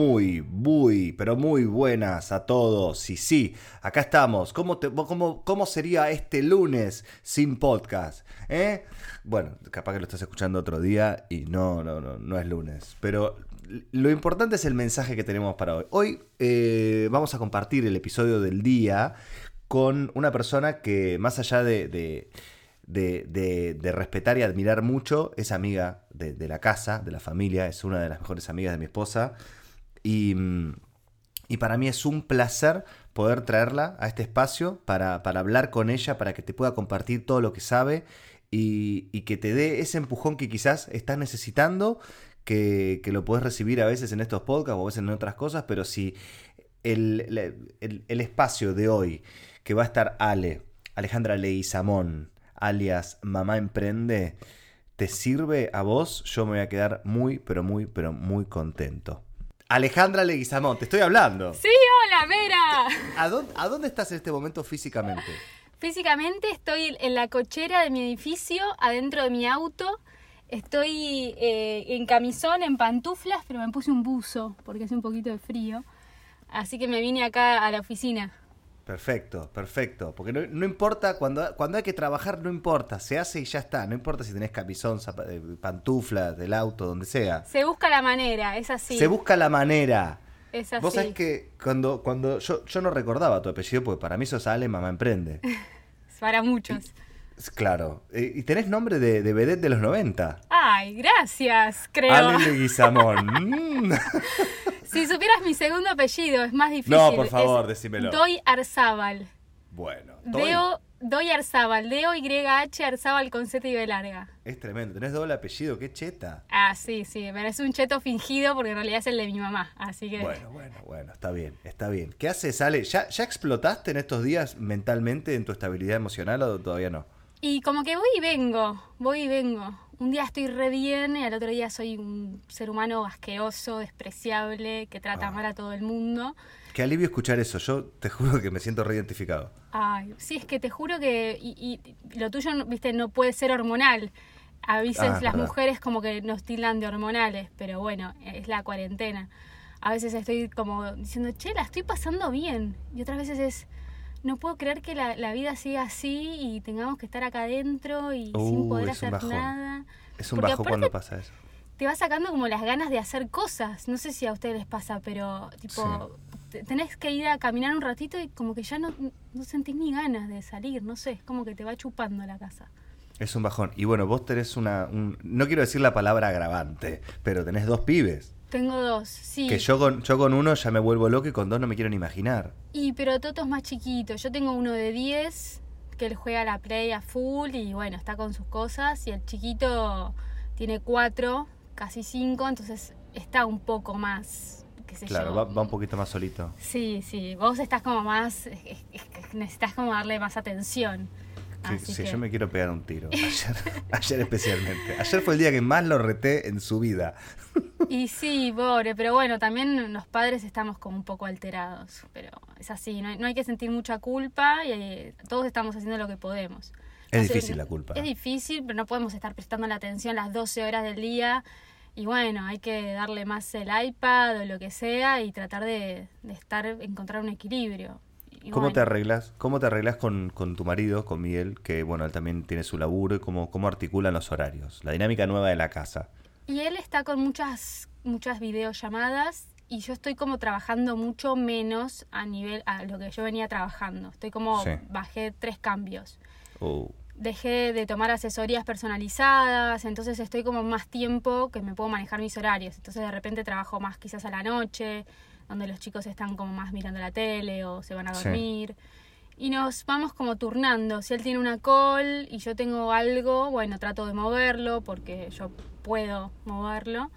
Muy, muy, pero muy buenas a todos. Y sí, acá estamos. ¿Cómo, cómo, cómo sería este lunes sin podcast? ¿Eh? Bueno, capaz que lo estás escuchando otro día y no, no, no, no es lunes. Pero lo importante es el mensaje que tenemos para hoy. Hoy eh, vamos a compartir el episodio del día con una persona que más allá de, de- de- respetar y admirar mucho, es amiga de la casa, de la familia, es una de las mejores amigas de mi esposa. Y, mm, y para mí es un placer poder traerla a este espacio para, hablar con ella, para que te pueda compartir todo lo que sabe y, que te dé ese empujón que quizás estás necesitando, que, lo puedes recibir a veces en estos podcasts o a veces en otras cosas, pero si el espacio de hoy, que va a estar Ale, Alejandra Leguizamón, alias Mamá Emprende, te sirve a vos, yo me voy a quedar muy, pero muy, pero muy contento. Alejandra Leguizamón, te estoy hablando. Sí, hola, Mera. ¿A dónde, a dónde estás en este momento físicamente? Físicamente estoy en la cochera de mi edificio, adentro de mi auto. Estoy eh, en camisón, en pantuflas, pero me puse un buzo porque hace un poquito de frío. Así que me vine acá a la oficina. Perfecto, perfecto. Porque no, no importa, cuando, cuando hay que trabajar, no importa. Se hace y ya está. No importa si tenés camisón, eh, pantuflas, del auto, donde sea. Se busca la manera, es así. Se busca la manera. Es así. Vos sabés que cuando, cuando yo, yo no recordaba tu apellido, porque para mí sos Ale, mamá emprende. Para muchos. Es Claro. Eh, y tenés nombre de, de vedette de los 90. Ay, gracias, creo. Ale Leguizamón. Mm. Si supieras mi segundo apellido, es más difícil. No, por favor, Es decímelo. Doy Arzábal. Bueno, Deo, Doy Arzábal. D-O-Y-H Arzábal con Z y B larga. es tremendo. Tenés doble apellido, qué cheta. Ah, sí, sí, pero es un cheto fingido porque en realidad es el de mi mamá, así que... Bueno, bueno, bueno, está bien, está bien. ¿Qué haces, Ale? ¿Ya, ¿Ya explotaste en estos días mentalmente en tu estabilidad emocional o todavía no? Y como que voy y vengo, voy y vengo. Un día estoy re bien y al otro día soy un ser humano asqueroso, despreciable, que trata Ah. mal a todo el mundo. Qué alivio escuchar eso. Yo te juro que me siento reidentificado. Ay, sí, es que te juro que y, y lo tuyo, viste, no puede ser hormonal. A veces Ah, las verdad. mujeres como que nos tildan de hormonales, pero bueno, es la cuarentena. A veces estoy como diciendo, che, la estoy pasando bien. Y otras veces es, no puedo creer que la, la vida siga así y tengamos que estar acá adentro y sin Uh, poder es un hacer bajón. nada. Es un Porque bajo cuando pasa eso. Te va sacando como las ganas de hacer cosas. No sé si a ustedes les pasa, pero tipo, te- tenés que ir a caminar un ratito y como que ya no, no sentís ni ganas de salir, no sé, es como que te va chupando la casa. Es un bajón. Y bueno, vos tenés una... un- no quiero decir la palabra agravante, pero tenés dos pibes. Tengo dos, sí. Que yo con, yo con uno ya me vuelvo loco y con dos no me quiero ni imaginar. Y pero Toto es más chiquito. Yo tengo uno de 10 que él juega la play a full y bueno, está con sus cosas. Y el chiquito tiene 4, casi 5, entonces está un poco más, qué sé Claro, yo. va, va un poquito más solito. Sí, sí, vos estás como más, es- es- es- necesitas como darle más atención. Sí, sí, que- yo me quiero pegar un tiro. Ayer, ayer especialmente. Ayer fue el día que más lo reté en su vida. Y sí, pobre, pero bueno, también los padres estamos como un poco alterados, pero es así, no hay, no hay que sentir mucha culpa y eh, todos estamos haciendo lo que podemos. Es difícil la culpa. Es difícil, pero no podemos estar prestando la atención las 12 horas del día y bueno, hay que darle más el iPad o lo que sea y tratar de, de estar, encontrar un equilibrio. Y ¿Cómo bueno. te arreglas? ¿Cómo te arreglas con, con tu marido, con Miguel, que bueno, él también tiene su laburo y cómo, cómo articulan los horarios? La dinámica nueva de la casa. Y él está con muchas, muchas videollamadas y yo estoy como trabajando mucho menos a nivel a lo que yo venía trabajando. Estoy como, Sí. bajé tres cambios. Uh, Dejé de tomar asesorías personalizadas, entonces estoy como más tiempo que me puedo manejar mis horarios. Entonces de repente trabajo más quizás a la noche, donde los chicos están como más mirando la tele o se van a Sí. dormir. Y nos vamos como turnando. Si él tiene una call y yo tengo algo, bueno, trato de moverlo porque yo puedo moverlo.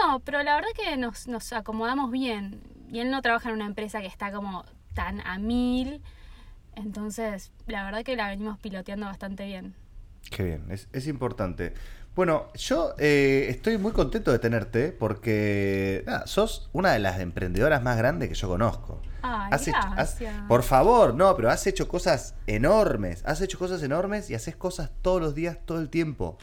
No, pero la verdad que nos, nos acomodamos bien. y él no trabaja en una empresa que está como tan a mil. Entonces, la verdad que la venimos piloteando bastante bien. Qué bien, es, es importante. Bueno, yo eh, estoy muy contento de tenerte porque nada, sos una de las emprendedoras más grandes que yo conozco. Ay, Has hecho- has- por favor, no, pero has hecho cosas enormes. Has hecho cosas enormes y haces cosas todos los días, todo el tiempo.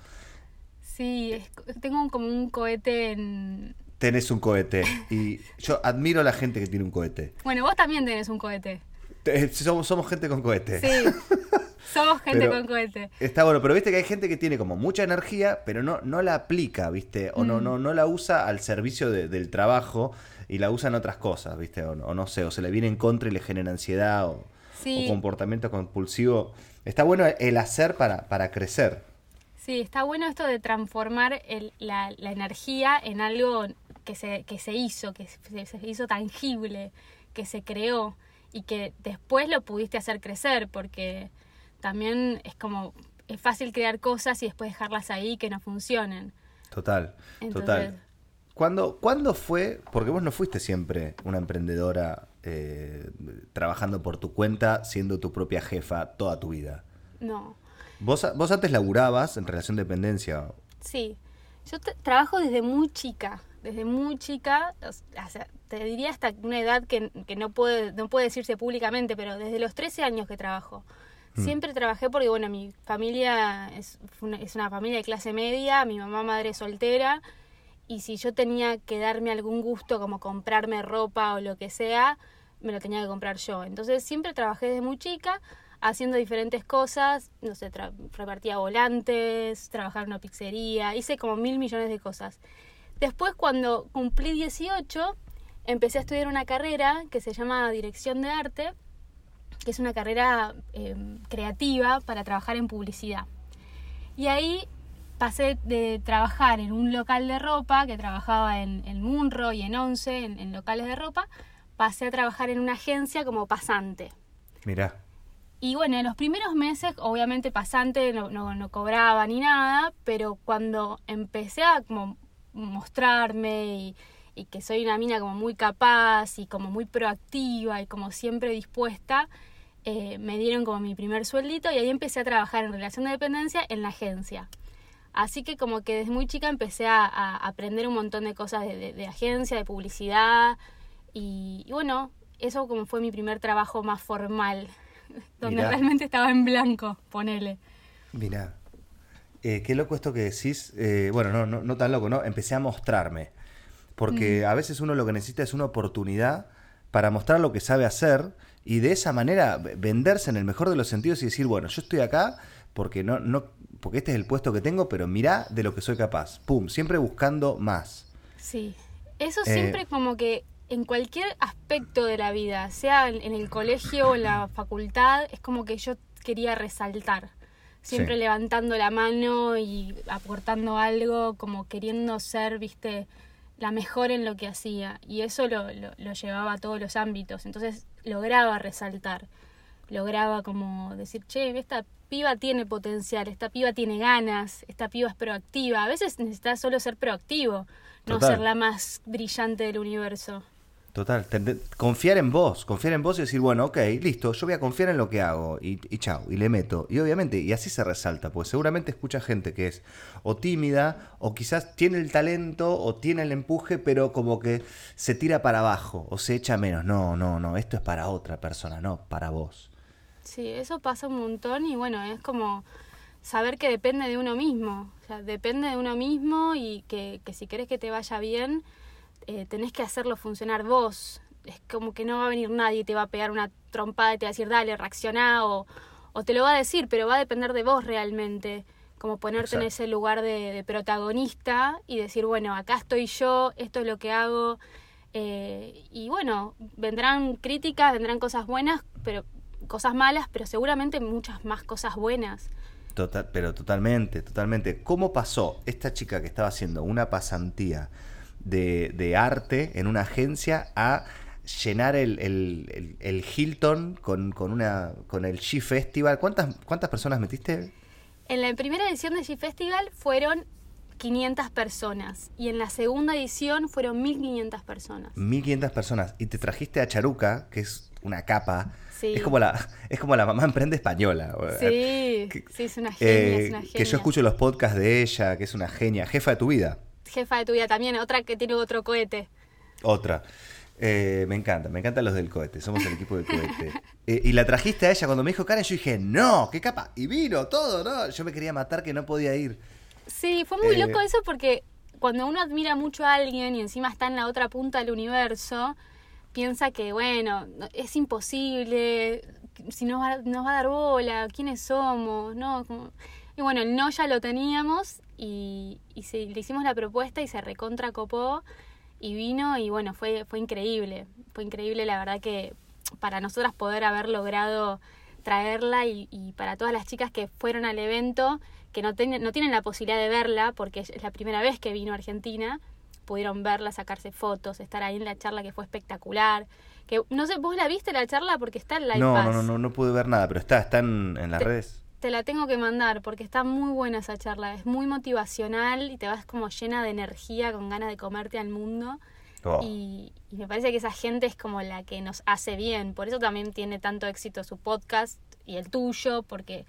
Sí, es- tengo como un cohete en... Tenés un cohete y yo admiro a la gente que tiene un cohete. Bueno, vos también tenés un cohete. Te- Somos, somos gente con cohete. Sí, somos gente Pero- con cohete. Está bueno, pero viste que hay gente que tiene como mucha energía, pero no, no la aplica, ¿viste? O Mm. no, no, no la usa al servicio de- del trabajo y la usa en otras cosas, ¿viste? O, o no sé, o se le viene en contra y le genera ansiedad o, Sí. o comportamiento compulsivo. Está bueno el hacer para, para crecer. Sí, está bueno esto de transformar el- la, la energía en algo que se, que se hizo, que se, se hizo tangible, que se creó y que después lo pudiste hacer crecer, porque también es como, es fácil crear cosas y después dejarlas ahí que no funcionen. Total, Entonces- total. ¿Cuándo, ¿Cuándo fue? Porque vos no fuiste siempre una emprendedora eh, trabajando por tu cuenta, siendo tu propia jefa toda tu vida. No, Vos, vos antes laburabas en relación de dependencia. sí. Yo trabajo desde muy chica, desde muy chica, o sea, te diría hasta una edad que, que no, puede, no puede decirse públicamente, pero desde los 13 años que trabajo. Siempre trabajé porque, bueno, mi familia es, una, es una familia de clase media, mi mamá madre soltera, y si yo tenía que darme algún gusto como comprarme ropa o lo que sea, me lo tenía que comprar yo. Entonces siempre trabajé desde muy chica haciendo diferentes cosas, no sé, repartía volantes, trabajaba en una pizzería, hice como mil millones de cosas. Después cuando cumplí 18, empecé a estudiar una carrera que se llama Dirección de Arte, que es una carrera eh, creativa para trabajar en publicidad. Y ahí pasé de trabajar en un local de ropa, que trabajaba en, en Munro y en Once, en, en locales de ropa, pasé a trabajar en una agencia como pasante. Mirá. Y bueno, en los primeros meses, obviamente pasante no, no, no cobraba ni nada, pero cuando empecé a como mostrarme y, que soy una mina como muy capaz y como muy proactiva y como siempre dispuesta, eh, me dieron como mi primer sueldito y ahí empecé a trabajar en relación de dependencia en la agencia. Así que como que desde muy chica empecé a, aprender un montón de cosas de agencia, de publicidad y, y bueno, eso como fue mi primer trabajo más formal, donde Mirá. realmente estaba en blanco, ponele. Mirá. Eh, qué loco esto que decís. Eh, bueno, no, no, no tan loco, ¿no? Empecé a mostrarme. Porque a veces uno lo que necesita es una oportunidad para mostrar lo que sabe hacer y de esa manera venderse en el mejor de los sentidos y decir, bueno, yo estoy acá porque no, no, porque este es el puesto que tengo, pero mirá de lo que soy capaz. Pum, siempre buscando más. Sí, eso Eh, siempre como que en cualquier aspecto de la vida, sea en el colegio o en la facultad, es como que yo quería resaltar. Siempre Sí. levantando la mano y aportando algo, como queriendo ser, viste, la mejor en lo que hacía. Y eso lo, lo, lo llevaba a todos los ámbitos. Entonces lograba resaltar. Lograba como decir, che, esta piba tiene potencial, esta piba tiene ganas, esta piba es proactiva. A veces necesitas solo ser proactivo, no ser la más brillante del universo. Total, confiar en vos, confiar en vos y decir, bueno, ok, listo, yo voy a confiar en lo que hago y, y chao, y le meto. Y obviamente, y así se resalta, porque seguramente escucha gente que es o tímida, o quizás tiene el talento, o tiene el empuje, pero como que se tira para abajo, o se echa menos. No, no, no, esto es para otra persona, no para vos. Sí, eso pasa un montón y bueno, es como saber que depende de uno mismo. O sea, depende de uno mismo y que, que si querés que te vaya bien, eh, tenés que hacerlo funcionar vos. Es como que no va a venir nadie y te va a pegar una trompada y te va a decir, dale, reaccioná o, o te lo va a decir, pero va a depender de vos realmente. Como ponerte en ese lugar de, de protagonista y decir, bueno, acá estoy yo, esto es lo que hago. Eh, y bueno, vendrán críticas, vendrán cosas buenas, pero cosas malas, pero seguramente muchas más cosas buenas. Total, pero totalmente, totalmente. ¿Cómo pasó esta chica que estaba haciendo una pasantía de, de arte en una agencia a llenar el, el- el- el Hilton con, con, una, con el She Festival? ¿Cuántas, ¿Cuántas personas metiste? En la primera edición de G Festival fueron 500 personas. Y en la segunda edición fueron 1500 personas. 1500 personas. Y te trajiste a Charuca, que es una capa. Sí. Es como la, es como la mamá emprende española. Sí, Que- sí, es una genia, Eh, es una genia. que yo escucho los podcasts de ella, que es una genia, jefa de tu vida. Jefa de tu vida también, otra que tiene otro cohete. Otra. Eh, me encanta, me encantan los del cohete, somos el equipo del cohete. Eh, y la trajiste a ella cuando me dijo Karen, yo dije, no, qué capa. Y vino todo, ¿no? Yo me quería matar que no podía ir. Sí, fue muy Eh, loco eso porque cuando uno admira mucho a alguien y encima está en la otra punta del universo, piensa que, bueno, no- es imposible, si nos va, nos va a dar bola, quiénes somos, ¿no? Como- Y bueno, el no ya lo teníamos y, y se- le hicimos la propuesta y se recontra copó y vino y bueno, fue, fue increíble, fue increíble la verdad que para nosotras poder haber logrado traerla y, y para todas las chicas que fueron al evento, que no, ten- no tienen la posibilidad de verla porque es la primera vez que vino a Argentina, pudieron verla, sacarse fotos, estar ahí en la charla que fue espectacular. Que no sé, vos la viste la charla porque está en Live No, Pass. no, no, no, no pude ver nada, pero está, está en, en las Te- redes. Te la tengo que mandar porque está muy buena esa charla. Es muy motivacional y te vas como llena de energía, con ganas de comerte al mundo. Oh, Y, y me parece que esa gente es como la que nos hace bien. Por eso también tiene tanto éxito su podcast y el tuyo, porque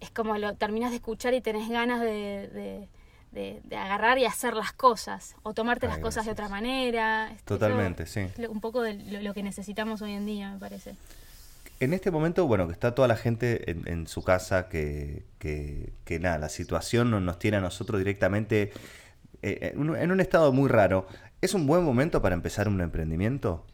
es como lo terminas de escuchar y tenés ganas de, de- de- de agarrar y hacer las cosas, o tomarte Ay, las cosas de otra manera. Eso Totalmente, sí. es lo- un poco de lo, lo que necesitamos hoy en día, me parece. En este momento, bueno, que está toda la gente en, en su casa, que, que, que nada, la situación no- nos tiene a nosotros directamente eh, en, un, estado muy raro. ¿Es un buen momento para empezar un emprendimiento?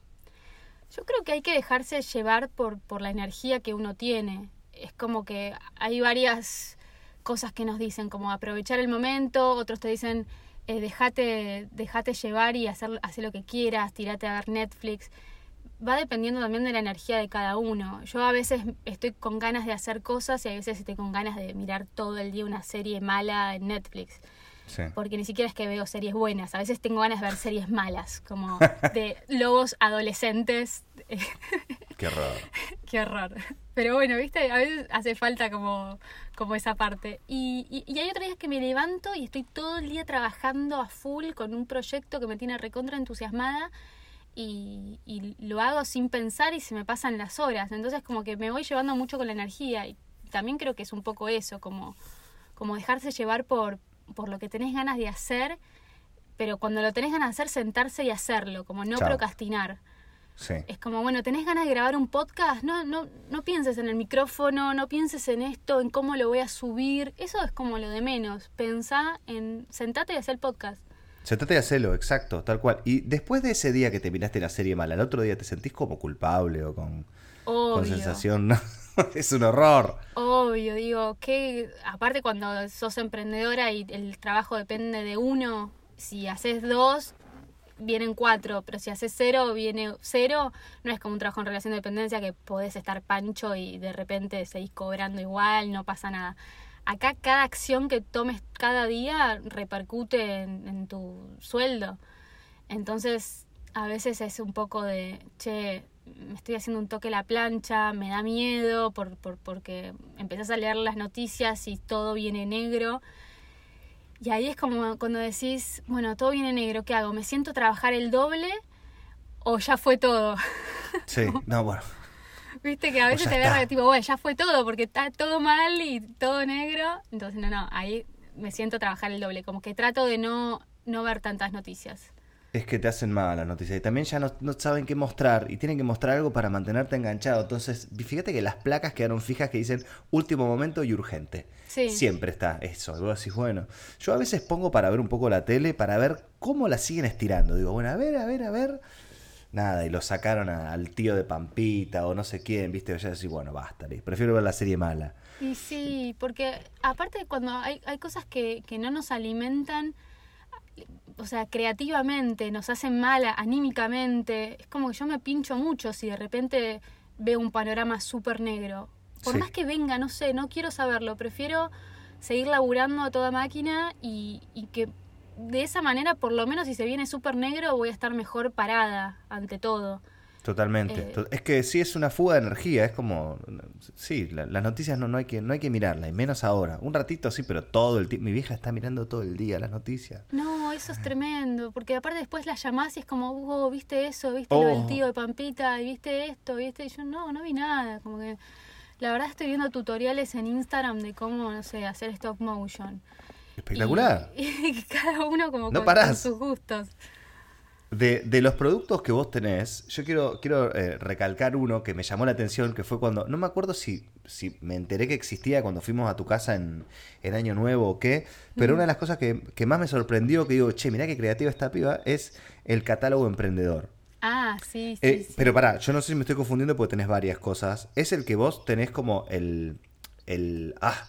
Yo creo que hay que dejarse llevar por, por la energía que uno tiene. Es como que hay varias cosas que nos dicen, como aprovechar el momento, otros te dicen, eh, dejate, dejate llevar y hacer, hacer lo que quieras, tirate a ver Netflix. Va dependiendo también de la energía de cada uno. Yo a veces estoy con ganas de hacer cosas y a veces estoy con ganas de mirar todo el día una serie mala en Netflix Sí. porque ni siquiera es que veo series buenas, a veces tengo ganas de ver series malas, como de lobos adolescentes. Qué raro. Qué horror. Pero bueno, viste, a veces hace falta como, como esa parte. Y, y, y hay otros días que me levanto y estoy todo el día trabajando a full con un proyecto que me tiene recontra entusiasmada y, y lo hago sin pensar y se me pasan las horas. Entonces como que me voy llevando mucho con la energía y también creo que es un poco eso, como, como dejarse llevar por, por lo que tenés ganas de hacer, pero cuando lo tenés ganas de hacer, sentarse y hacerlo, como no Chao. procrastinar. Sí. Es como, bueno, ¿tenés ganas de grabar un podcast? No, no, no pienses en el micrófono, no pienses en esto, en cómo lo voy a subir. Eso es como lo de menos. Pensá en sentate y hacer el podcast. Se trata de hacerlo, exacto, tal cual. Y después de ese día que te miraste la serie mala, el otro día te sentís como culpable o con, con sensación. ¿no? es un horror. Obvio, digo, que aparte cuando sos emprendedora y el trabajo depende de uno, si haces dos, vienen cuatro, pero si haces cero, viene cero, no es como un trabajo en relación de dependencia que podés estar pancho y de repente seguís cobrando igual, no pasa nada. Acá cada acción que tomes cada día repercute en, en tu sueldo. Entonces, a veces es un poco de, che, me estoy haciendo un toque la plancha, me da miedo por, por, porque empezás a leer las noticias y todo viene negro. Y ahí es como cuando decís, bueno, todo viene negro, ¿qué hago? ¿Me siento a trabajar el doble o ya fue todo? Sí, no, bueno. Viste que a veces te agarra tipo, bueno, ya fue todo porque está todo mal y todo negro. Entonces, no, no, ahí me siento a trabajar el doble. Como que trato de no, no ver tantas noticias. Es que te hacen mal las noticias. Y también ya no, no saben qué mostrar. Y tienen que mostrar algo para mantenerte enganchado. Entonces, fíjate que las placas quedaron fijas que dicen último momento y urgente. Sí. Siempre está eso. Y vos decís, bueno. Yo a veces pongo para ver un poco la tele, para ver cómo la siguen estirando. Digo, bueno, a ver, a ver, a ver. Nada, y lo sacaron a- al tío de Pampita o no sé quién, ¿viste? O ya decís, bueno, basta, prefiero ver la serie mala. Y sí, porque aparte cuando hay, hay cosas que, que no nos alimentan, o sea, creativamente, nos hacen mal anímicamente, es como que yo me pincho mucho si de repente veo un panorama súper negro. Por Sí. más que venga, no sé, no quiero saberlo, prefiero seguir laburando a toda máquina y, y que de esa manera, por lo menos si se viene súper negro, voy a estar mejor parada ante todo. Totalmente. Eh. Es que sí es una fuga de energía, es como sí, la- las noticias no, no, hay que, no hay que mirarlas, y menos ahora. Un ratito sí, pero todo el tiempo. Mi vieja está mirando todo el día las noticias. No, eso es tremendo, porque aparte después la llamás y es como, oh, viste eso, viste lo del Oh. tío de Pampita, y viste esto, viste, y yo no, no vi nada, como que la verdad estoy viendo tutoriales en Instagram de cómo, no sé, hacer stop motion. Espectacular. Y, y cada uno como No con, parás. sus gustos. De, de los productos que vos tenés, yo quiero, quiero eh, recalcar uno que me llamó la atención, que fue cuando, no me acuerdo si, si me enteré que existía cuando fuimos a tu casa en, en Año Nuevo o qué, pero una de las cosas que, que más me sorprendió, que digo, che, mirá qué creativa esta piba, es el catálogo emprendedor. Ah, sí, sí, Eh, sí. Pero pará, yo no sé si me estoy confundiendo porque tenés varias cosas. Es el que vos tenés como el. El. Ah,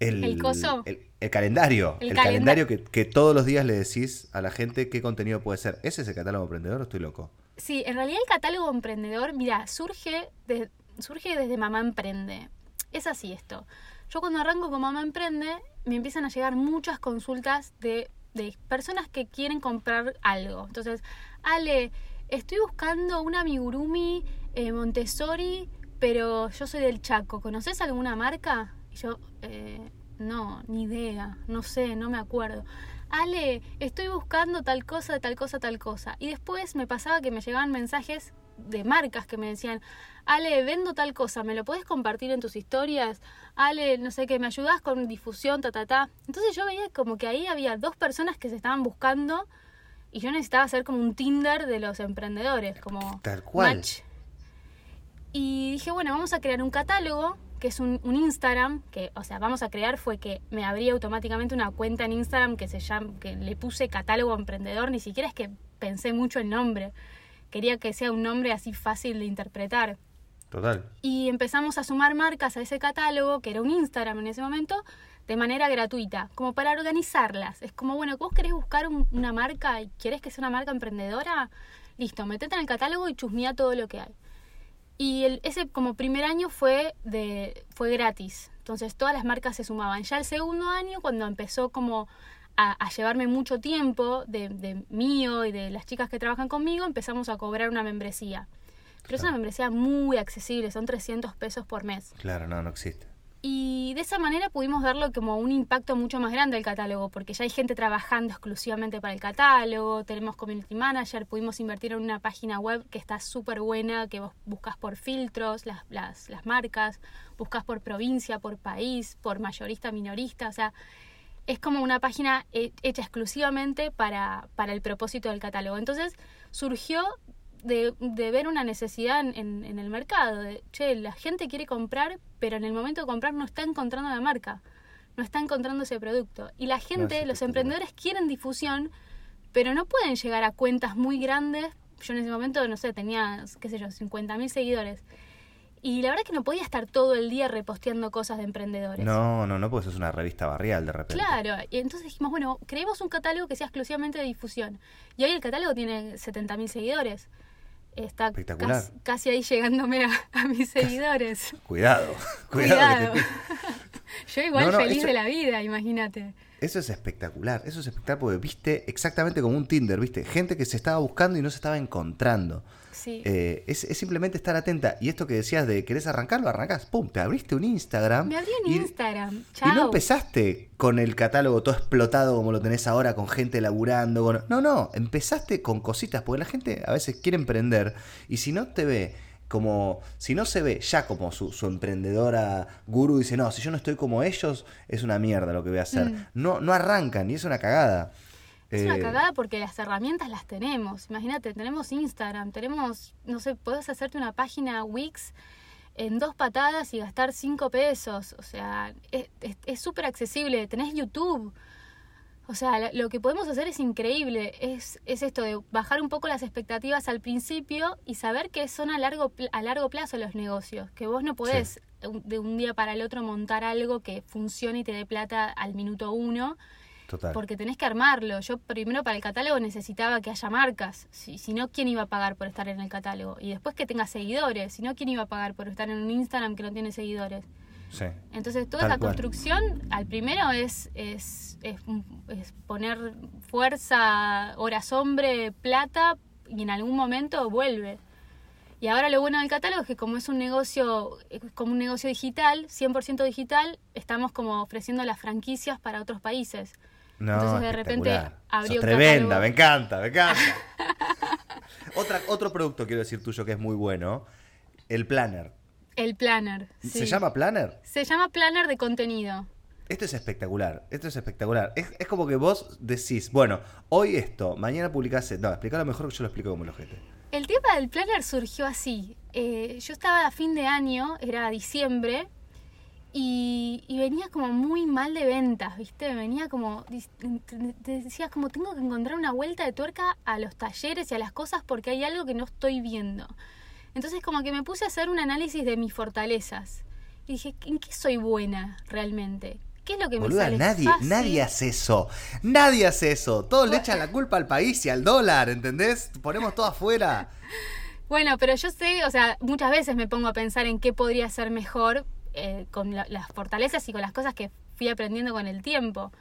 el. ¿El coso? El, el calendario. El El, calenda- calendario que, que todos los días le decís a la gente qué contenido puede ser. ¿Ese es el catálogo emprendedor o estoy loco? Sí, en realidad el catálogo emprendedor, mira, surge, de- surge desde Mamá Emprende. Es así esto. Yo cuando arranco con Mamá Emprende, me empiezan a llegar muchas consultas de, de personas que quieren comprar algo. Entonces, Ale, estoy buscando un amigurumi eh, Montessori, pero yo soy del Chaco. ¿Conoces alguna marca? Y yo, eh, no, ni idea, no sé, no me acuerdo. Ale, estoy buscando tal cosa, tal cosa, tal cosa. Y después me pasaba que me llegaban mensajes de marcas que me decían, Ale, vendo tal cosa, ¿me lo puedes compartir en tus historias? Ale, no sé qué, ¿me ayudas con difusión, ta, ta, ta? Entonces yo veía como que ahí había dos personas que se estaban buscando y yo necesitaba hacer como un Tinder de los emprendedores, como Tal cual. match. Y dije, bueno, vamos a crear un catálogo, que es un, un Instagram, que, o sea, vamos a crear fue que me abrí automáticamente una cuenta en Instagram que se llama, que le puse catálogo emprendedor, ni siquiera es que pensé mucho el nombre. Quería que sea un nombre así fácil de interpretar. Total. Y empezamos a sumar marcas a ese catálogo, que era un Instagram en ese momento, de manera gratuita, como para organizarlas. Es como, bueno, vos querés buscar un- una marca y querés que sea una marca emprendedora, listo, metete en el catálogo y chusmea todo lo que hay. Y el- ese como primer año fue, de, fue gratis, entonces todas las marcas se sumaban. Ya el segundo año, cuando empezó como a, a llevarme mucho tiempo de, de mío y de las chicas que trabajan conmigo, empezamos a cobrar una membresía. Pero es una membresía muy accesible, son 300 pesos por mes. Claro, no, no existe. Y de esa manera pudimos darle como un impacto mucho más grande al catálogo, porque ya hay gente trabajando exclusivamente para el catálogo, tenemos community manager, pudimos invertir en una página web que está súper buena, que vos buscas por filtros, las, las, las marcas, buscas por provincia, por país, por mayorista, minorista, o sea, es como una página he- hecha exclusivamente para, para el propósito del catálogo. Entonces surgió de, de ver una necesidad en, en- el mercado, de, che, la gente quiere comprar, pero en el momento de comprar no está encontrando la marca, no está encontrando ese producto. Y la gente, los emprendedores quieren difusión, pero no pueden llegar a cuentas muy grandes. Yo en ese momento, no sé, tenía, qué sé yo, 50.000 seguidores. Y la verdad es que no podía estar todo el día reposteando cosas de emprendedores. No, no, no, porque eso es una revista barrial de repente. Claro, y entonces dijimos, bueno, creemos un catálogo que sea exclusivamente de difusión. Y hoy el catálogo tiene 70.000 seguidores. Está Espectacular. Casi, casi ahí llegándome a, a mis seguidores. Cuidado, cuidado. Yo igual No, no, feliz eso- de la vida, imagínate. Eso es espectacular, eso es espectacular porque viste exactamente como un Tinder, viste, gente que se estaba buscando y no se estaba encontrando. Sí. Eh, es, es simplemente estar atenta. Y esto que decías de querés arrancarlo, arrancás, pum, te abriste un Instagram. Me abrí un y- Instagram. Y no empezaste con el catálogo todo explotado como lo tenés ahora, con gente laburando. con- No, no, empezaste con cositas, porque la gente a veces quiere emprender y si no te ve como, si no se ve ya como su, su emprendedora gurú, dice, no, si yo no estoy como ellos, es una mierda lo que voy a hacer. Mm. No, no arrancan y es una cagada. Es una Eh, cagada porque las herramientas las tenemos. Imagínate, tenemos Instagram, tenemos, no sé, podés hacerte una página Wix en dos patadas y gastar cinco pesos. O sea, es- es es súper accesible. Tenés YouTube. O sea, lo que podemos hacer es increíble. Es, es esto de bajar un poco las expectativas al principio y saber que son a largo, a largo plazo los negocios. Que vos no podés de un día para el otro montar algo que funcione y te dé plata al minuto uno Total. porque tenés que armarlo. Yo primero para el catálogo necesitaba que haya marcas. Si, si no, ¿quién iba a pagar por estar en el catálogo? Y después que tenga seguidores. Si no, ¿quién iba a pagar por estar en un Instagram que no tiene seguidores? Sí. Entonces, toda Tal esa cual. construcción, al primero es, es, es, es poner fuerza, horas hombre, plata, y en algún momento vuelve. Y ahora lo bueno del catálogo es que como es un negocio, como un negocio digital, 100% digital, estamos como ofreciendo las franquicias para otros países. No, Entonces de repente abrió Sos tremenda, me encanta, me encanta. Otra, otro producto quiero decir tuyo que es muy bueno, el planner. El planner. ¿Se llama planner? Se llama planner de contenido. Esto es espectacular, esto es espectacular. Es, es como que vos decís, bueno, hoy esto, mañana publicás... No, explícalo mejor que yo lo explico como el ojete. El tema del planner surgió así. Eh, yo estaba a fin de año, era diciembre, y, y venía como muy mal de ventas, ¿viste? Venía como, te- decías como tengo que encontrar una vuelta de tuerca a los talleres y a las cosas porque hay algo que no estoy viendo. Entonces como que me puse a hacer un análisis de mis fortalezas. Y dije, ¿en qué soy buena realmente? ¿Qué es lo que Boluda, me sale nadie, fácil? nadie hace eso. Nadie hace eso. Todos le echan la culpa al país y al dólar, ¿entendés? Ponemos todo afuera. Bueno, pero yo sé, o sea, muchas veces me pongo a pensar en qué podría ser mejor eh, con la- las fortalezas y con las cosas que fui aprendiendo con el tiempo.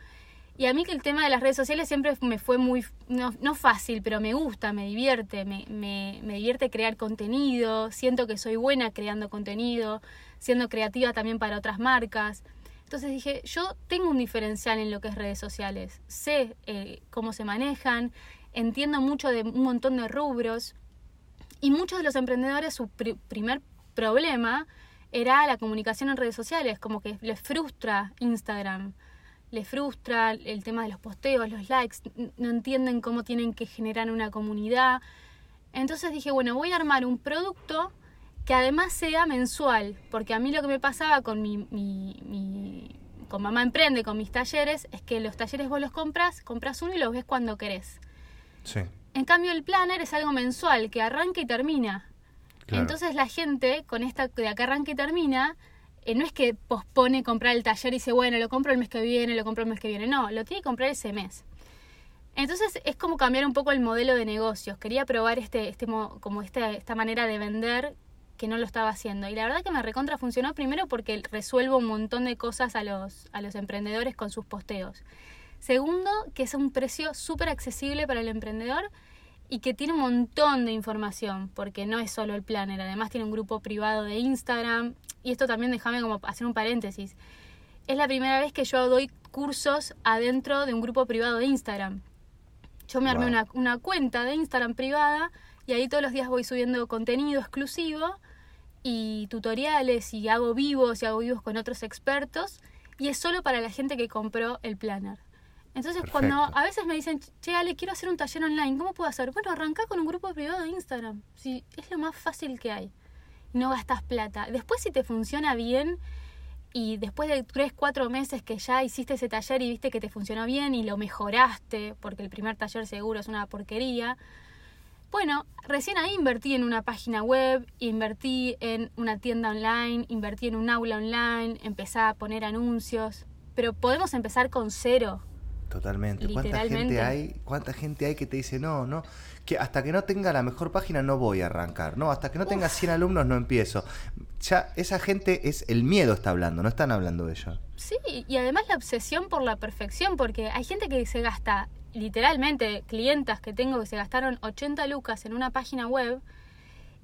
Y a mí que el tema de las redes sociales siempre me fue muy, no, no fácil, pero me gusta, me divierte, me, me, me divierte crear contenido, siento que soy buena creando contenido, siendo creativa también para otras marcas. Entonces dije, yo tengo un diferencial en lo que es redes sociales, sé eh, cómo se manejan, entiendo mucho de un montón de rubros, y muchos de los emprendedores, su pri- primer problema era la comunicación en redes sociales, como que les frustra Instagram, les frustra el tema de los posteos, los likes, no entienden cómo tienen que generar una comunidad. Entonces dije, bueno, voy a armar un producto que además sea mensual, porque a mí lo que me pasaba con mi, mi- mi- con Mamá Emprende, con mis talleres, es que los talleres vos los compras, compras uno y los ves cuando querés. Sí. En cambio, el planner es algo mensual, que arranca y termina. Entonces la gente, con esta de acá arranca y termina, eh, no es que pospone comprar el taller y dice, bueno, lo compro el mes que viene, lo compro el mes que viene. No, lo tiene que comprar ese mes. Entonces es como cambiar un poco el modelo de negocios. Quería probar este, este mo- como este, esta manera de vender que no lo estaba haciendo. Y la verdad que me recontra funcionó primero porque resuelvo un montón de cosas a los, a los emprendedores con sus posteos. Segundo, que es un precio súper accesible para el emprendedor y que tiene un montón de información, porque no es solo el planner, además tiene un grupo privado de Instagram. Y esto también déjame como hacer un paréntesis. Es la primera vez que yo doy cursos adentro de un grupo privado de Instagram. Yo me armé Wow. una, una cuenta de Instagram privada y ahí todos los días voy subiendo contenido exclusivo y tutoriales y hago vivos y hago vivos con otros expertos y es solo para la gente que compró el planner. Entonces cuando a veces me dicen, che Ale, quiero hacer un taller online, ¿cómo puedo hacer? Bueno, arranca con un grupo privado de Instagram. Sí, es lo más fácil que hay. No gastas plata. Después si te funciona bien y después de 3, 4 meses que ya hiciste ese taller y viste que te funcionó bien y lo mejoraste, porque el primer taller seguro es una porquería, bueno, recién ahí invertí en una página web, invertí en una tienda online, invertí en un aula online, empecé a poner anuncios, pero podemos empezar con cero. Totalmente. ¿Cuánta gente hay? ¿Cuánta gente hay que te dice, no, no, que hasta que no tenga la mejor página no voy a arrancar, no, hasta que no tenga 100 alumnos no empiezo. Ya esa gente es el miedo está hablando, no están hablando de ello. Sí, y además la obsesión por la perfección, porque hay gente que se gasta, literalmente, clientas que tengo que se gastaron 80 lucas en una página web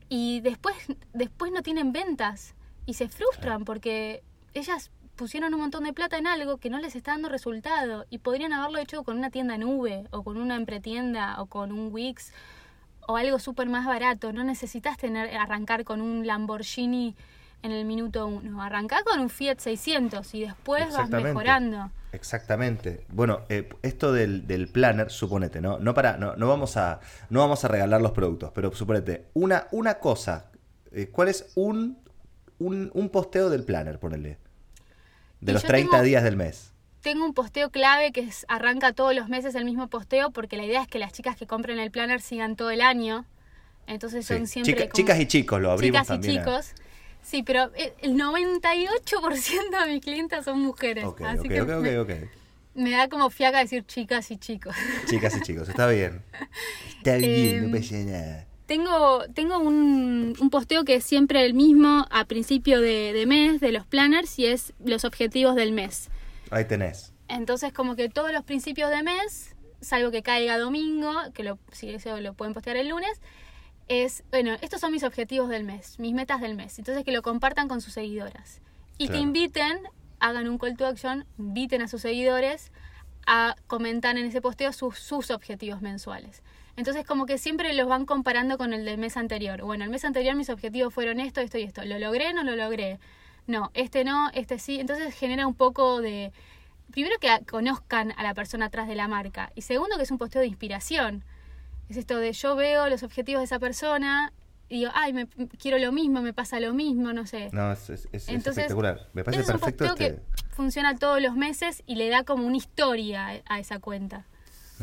y después, después no tienen ventas y se frustran porque ellas pusieron un montón de plata en algo que no les está dando resultado y podrían haberlo hecho con una tienda nube o con una empretienda o con un Wix o algo súper más barato. No necesitas tener arrancar con un Lamborghini en el minuto uno. Arrancá con un Fiat 600 y después vas mejorando. Exactamente. Bueno, eh, esto del, del planner, suponete, ¿no? No para, no, no vamos a, no vamos a regalar los productos, pero suponete, una, una cosa, eh, ¿cuál es un, un, un posteo del planner, ponele? De Y los yo 30 tengo- días del mes. Tengo un posteo clave que es, arranca todos los meses el mismo posteo porque la idea es que las chicas que compren el planner sigan todo el año. Entonces son Sí. siempre Chica- como- chicas y chicos, lo abrimos chicas también. y a- chicos. Sí, pero el- el 98% de mis clientes son mujeres. Ok, así ok, que ok, me, da como fiaca decir chicas y chicos. Chicas y chicos, está bien. Está bien, Em, no pasa nada. Tengo, tengo un, un posteo que es siempre el mismo a principio de, de mes de los planners y es los objetivos del mes. Ahí tenés. Entonces como que todos los principios de mes, salvo que caiga domingo, que lo, si eso lo pueden postear el lunes, es, bueno, estos son mis objetivos del mes, mis metas del mes. Entonces que lo compartan con sus seguidoras. Y que Claro. inviten, hagan un call to action, inviten a sus seguidores a comentar en ese posteo sus, sus objetivos mensuales. Entonces como que siempre los van comparando con el del mes anterior. Bueno, el mes anterior mis objetivos fueron esto, esto y esto. ¿Lo logré? ¿No lo logré? No, este no, este sí. Entonces genera un poco de... Primero que conozcan a la persona atrás de la marca. Y segundo que es un posteo de inspiración. Es esto de yo veo los objetivos de esa persona y digo, ay, me, quiero lo mismo, me pasa lo mismo, no sé. No, es, es- es Entonces, espectacular. Me parece Ese es un perfecto posteo este... que funciona todos los meses y le da como una historia a esa cuenta.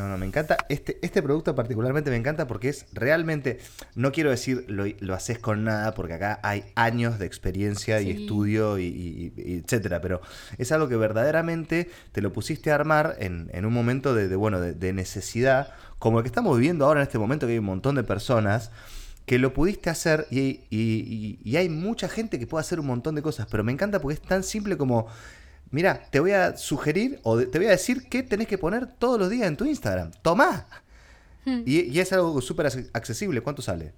No, no, me encanta. Este, este producto particularmente me encanta porque es realmente, no quiero decir lo, lo haces con nada, porque acá hay años de experiencia y estudio y, y- y etcétera, pero es algo que verdaderamente te lo pusiste a armar en, en un momento de, de, bueno, de, de necesidad, como el que estamos viviendo ahora en este momento, que hay un montón de personas que lo pudiste hacer y- y hay mucha gente que puede hacer un montón de cosas, pero me encanta porque es tan simple como, mira, te voy a sugerir o te voy a decir qué tenés que poner todos los días en tu Instagram. Tomá. Hmm. Y, y es algo súper ac- accesible. ¿Cuánto sale?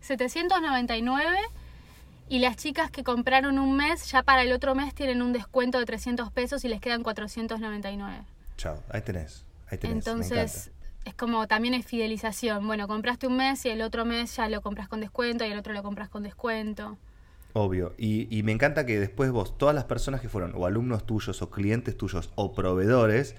799 y las chicas que compraron un mes ya para el otro mes tienen un descuento de 300 pesos y les quedan 499. Chao, ahí tenés. Ahí tenés. me Entonces es como también es fidelización. Bueno, compraste un mes y el otro mes ya lo compras con descuento y el otro lo compras con descuento. Obvio. Y, y me encanta que después vos, todas las personas que fueron o alumnos tuyos o clientes tuyos o proveedores,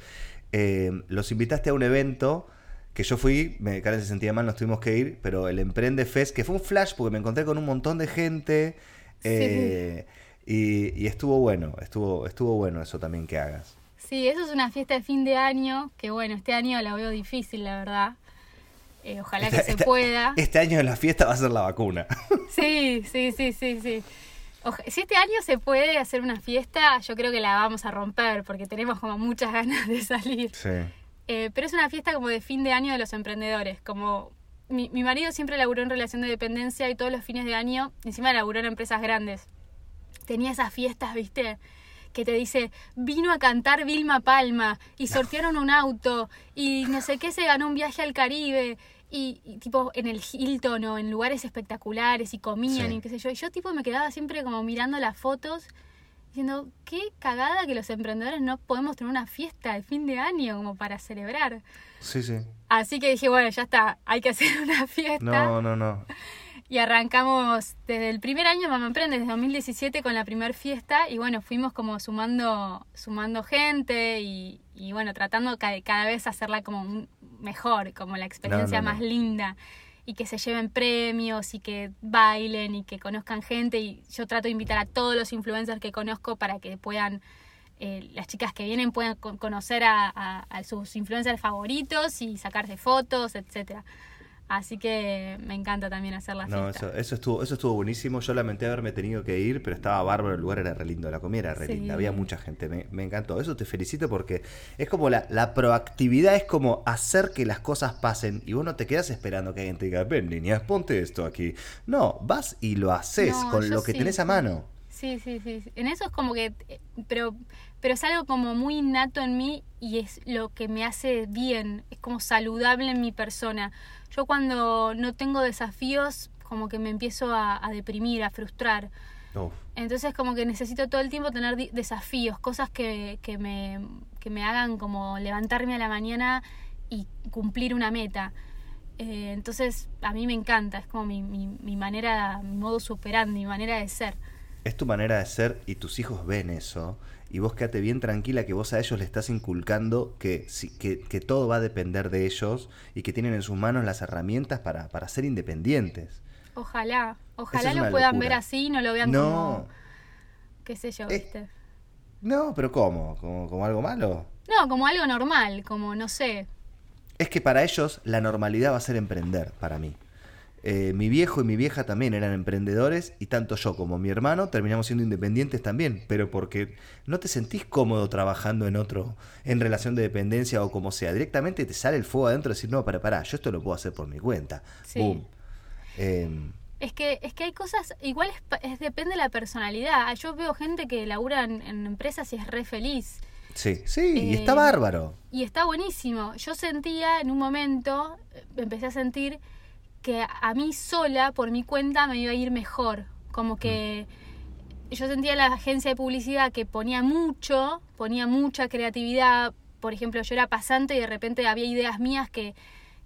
eh, los invitaste a un evento que yo fui, me Karen se sentía mal, nos tuvimos que ir, pero el Emprende Fest, que fue un flash porque me encontré con un montón de gente eh, y, y estuvo bueno, estuvo, estuvo bueno eso también que hagas. Sí, eso es una fiesta de fin de año, que bueno, este año la veo difícil, la verdad. Eh, ojalá que Esta- se esta- pueda. Este año la fiesta va a ser la vacuna. Sí, sí, sí, sí, sí. Oja- si este año se puede hacer una fiesta, yo creo que la vamos a romper porque tenemos como muchas ganas de salir. Sí. Eh, pero es una fiesta como de fin de año de los emprendedores. Como mi, mi marido siempre laburó en relación de dependencia y todos los fines de año, encima laburó en empresas grandes. Tenía esas fiestas, ¿viste? Que te dice, vino a cantar Vilma Palma y sortearon un auto y no sé qué se ganó un viaje al Caribe y, y tipo en el Hilton o en lugares espectaculares y comían Sí. y qué sé yo. Y yo tipo me quedaba siempre como mirando las fotos diciendo, qué cagada que los emprendedores no podemos tener una fiesta de fin de año como para celebrar. Sí, sí. Así que dije, bueno, ya está, hay que hacer una fiesta. No, no, no. Y arrancamos desde el primer año Mamá Emprende, desde 2017 con la primer fiesta y bueno, fuimos como sumando, sumando gente y, y bueno, tratando ca- cada vez hacerla como un- mejor, como la experiencia no, no. más linda y que se lleven premios y que bailen y que conozcan gente y yo trato de invitar a todos los influencers que conozco para que puedan eh, las chicas que vienen puedan co- conocer a, a- a sus influencers favoritos y sacarse fotos, etcétera. Así que me encanta también hacer la No, fiesta. eso, eso estuvo, eso estuvo buenísimo. Yo lamenté haberme tenido que ir, pero estaba bárbaro, el lugar era re lindo, la comida era re Sí. linda, había mucha gente, me, me encantó. Eso te felicito porque es como la, la proactividad, es como hacer que las cosas pasen y vos no te quedas esperando que alguien te diga, ven niñas, ponte esto aquí. No, vas y lo haces No, con lo que sí. tenés a mano. Sí, sí, sí. sí. En eso es como que, eh, pero, pero es algo como muy innato en mí y es lo que me hace bien, es como saludable en mi persona. Yo cuando no tengo desafíos, como que me empiezo a, a deprimir, a frustrar. Uf, Entonces como que necesito todo el tiempo tener desafíos, cosas que, que, me, que me hagan como levantarme a la mañana y cumplir una meta. Eh, entonces a mí me encanta, es como mi, mi, mi manera, mi modo superando, mi manera de ser. Es tu manera de ser y tus hijos ven eso. Y vos quédate bien tranquila que vos a ellos le estás inculcando que, que, que todo va a depender de ellos y que tienen en sus manos las herramientas para, para ser independientes. Ojalá, ojalá es lo puedan locura. ver así y no lo vean No. como, qué sé yo, Eh. ¿viste? No, pero ¿cómo? ¿Como, como algo malo? No, como algo normal, como no sé. Es que para ellos la normalidad va a ser emprender, para mí. Eh, mi viejo y mi vieja también eran emprendedores y tanto yo como mi hermano terminamos siendo independientes también, pero porque no te sentís cómodo trabajando en otro, en relación de dependencia o como sea. Directamente te sale el fuego adentro de decir, no, para, para, yo esto lo puedo hacer por mi cuenta. Sí. Boom. Em, Es que, es que hay cosas, igual es, es- depende de la personalidad. Yo veo gente que labura en, en empresas y es re feliz. sí, sí, y Eh, está bárbaro. Y está buenísimo. Yo sentía en un momento, eh, empecé a sentir que a mí sola, por mi cuenta, me iba a ir mejor. Como que yo sentía la agencia de publicidad que ponía mucho, ponía mucha creatividad. Por ejemplo, yo era pasante y de repente había ideas mías que,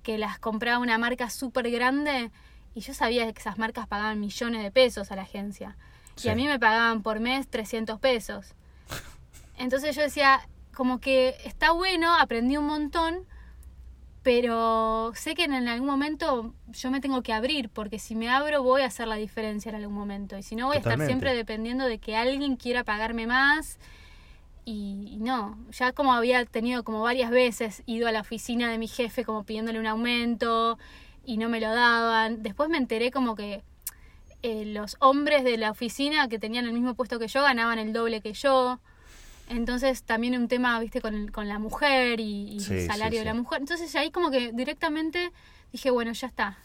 que las compraba una marca súper grande y yo sabía que esas marcas pagaban millones de pesos a la agencia. Y a mí me pagaban por mes 300 pesos. Entonces yo decía, como que está bueno, aprendí un montón, pero sé que en algún momento yo me tengo que abrir, porque si me abro voy a hacer la diferencia en algún momento. Y si no, voy a estar siempre dependiendo de que alguien quiera pagarme más. Y, no, ya como había tenido como varias veces ido a la oficina de mi jefe como pidiéndole un aumento y no me lo daban. Después me enteré como que eh, los hombres de la oficina que tenían el mismo puesto que yo ganaban el doble que yo. Entonces también un tema, viste, con, con la mujer y, el salario de la mujer. Entonces ahí como que directamente dije, bueno, ya está.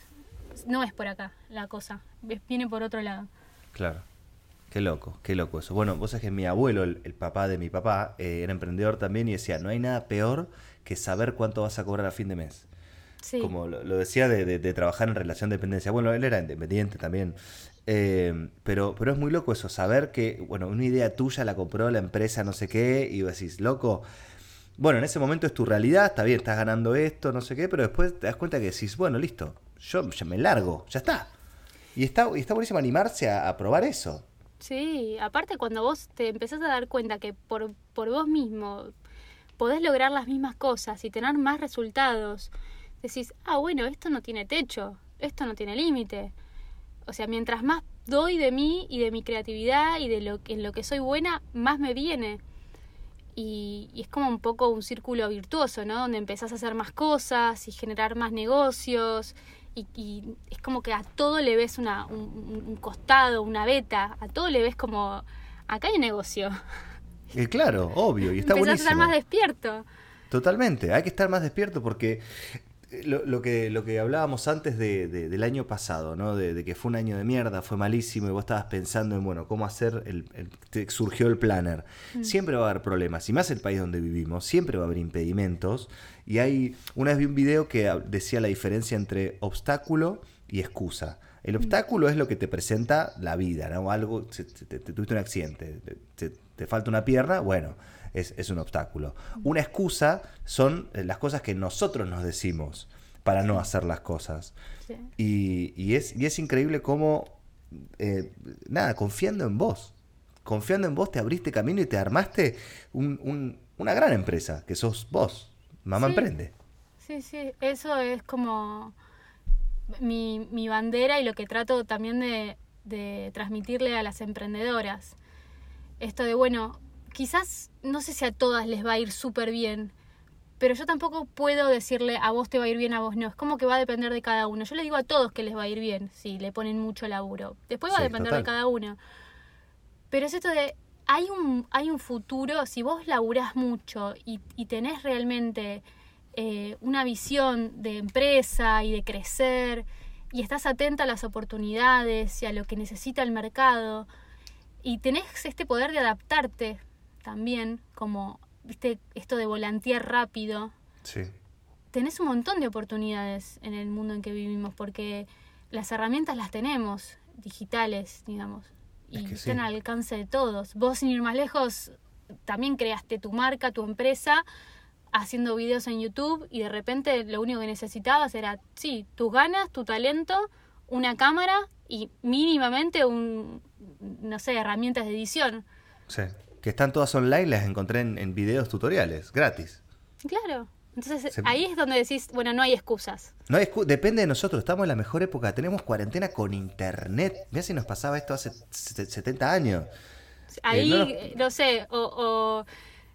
No es por acá la cosa, viene por otro lado. Claro. Qué loco, qué loco eso. Bueno, vos sabés que mi abuelo, el, papá de mi papá, eh, era emprendedor también y decía, no hay nada peor que saber cuánto vas a cobrar a fin de mes. Sí. Como lo, decía de, de, trabajar en relación de dependencia. Bueno, él era independiente también. Eh, pero, pero es muy loco eso, saber que, bueno, una idea tuya la compró la empresa no sé qué, y vos decís, loco, bueno, en ese momento es tu realidad, está bien, estás ganando esto, no sé qué, pero después te das cuenta que decís, bueno, listo, yo ya me largo, ya está. Y está, y está buenísimo animarse a, probar eso. Sí, aparte cuando vos te empezás a dar cuenta que por, por vos mismo podés lograr las mismas cosas y tener más resultados, decís, ah, bueno, esto no tiene techo, esto no tiene límite o sea, mientras más doy de mí y de mi creatividad y de lo que, en lo que soy buena, más me viene. Y, es como un poco un círculo virtuoso, ¿no? Donde empezás a hacer más cosas y generar más negocios. Y, es como que a todo le ves una, un, costado, una beta. A todo le ves como, acá hay negocio. Eh, claro, obvio. Y está Empezás a estar más despierto. Totalmente, hay que estar más despierto porque lo, que, lo que hablábamos antes de, del año pasado, ¿no? De, que fue un año de mierda, fue malísimo y vos estabas pensando en, bueno, cómo hacer, el, surgió el planner. Mm. Siempre va a haber problemas, y más el país donde vivimos, siempre va a haber impedimentos. Y hay, una vez vi un video que decía la diferencia entre obstáculo y excusa. El mm. obstáculo es lo que te presenta la vida, ¿no? Algo, te, tuviste un accidente, te falta una pierna, bueno es, un obstáculo. Una excusa son eh, las cosas que nosotros nos decimos para no hacer las cosas. Y, es, y es increíble cómo, eh, nada, confiando en vos, confiando en vos te abriste camino y te armaste una gran empresa, que sos vos, Mamá Emprende. Sí, sí, eso es como mi, mi bandera y lo que trato también de, de transmitirle a las emprendedoras. Esto de, bueno, quizás no sé si a todas les va a ir súper bien, pero yo tampoco puedo decirle a vos te va a ir bien, a vos no. Es como que va a depender de cada uno. Yo le digo a todos que les va a ir bien si le ponen mucho laburo. Después va a depender de cada uno. Pero es esto de, hay un, hay un futuro, si vos laburás mucho y, y tenés realmente eh, una visión de empresa y de crecer y estás atenta a las oportunidades y a lo que necesita el mercado y tenés este poder de adaptarte también, como, viste, esto de volantear rápido. Sí. Tenés un montón de oportunidades en el mundo en que vivimos, porque las herramientas las tenemos, digitales, digamos, y están al alcance de todos. Vos, sin ir más lejos, también creaste tu marca, tu empresa, haciendo videos en YouTube y de repente lo único que necesitabas era, sí, tus ganas, tu talento, una cámara y mínimamente un, no sé, herramientas de edición. Sí que están todas online, las encontré en, videos tutoriales, gratis. Claro. Entonces ahí es donde decís, bueno, no hay excusas. No hay depende de nosotros, estamos en la mejor época, tenemos cuarentena con internet. Mira si nos pasaba esto hace 70 años. Ahí, eh, no, sé, o, o,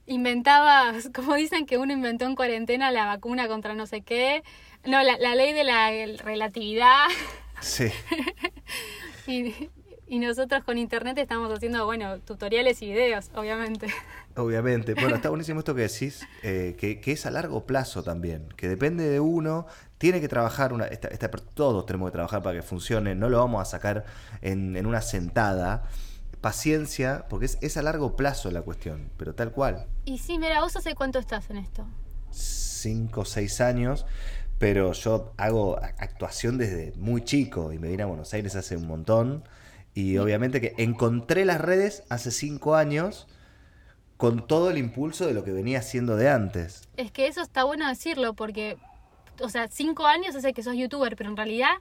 inventabas, como dicen que uno inventó en cuarentena la vacuna contra no sé qué. No, la, la ley de la relatividad. Sí. y, y nosotros con internet estamos haciendo, bueno, tutoriales y videos, obviamente. Obviamente. Bueno, está buenísimo esto que decís, eh, que, es a largo plazo también, que depende de uno, tiene que trabajar, una, esta, todos tenemos que trabajar para que funcione, no lo vamos a sacar en, una sentada. Paciencia, porque es, es, a largo plazo la cuestión, pero tal cual. Y sí, mira, vos hace cuánto estás en esto? Cinco o seis años, Pero yo hago actuación desde muy chico y me vine a Buenos Aires hace un montón. Y obviamente que encontré las redes hace cinco años con todo el impulso de lo que venía haciendo de antes. Es que eso está bueno decirlo porque, o sea, cinco años hace que sos youtuber, pero en realidad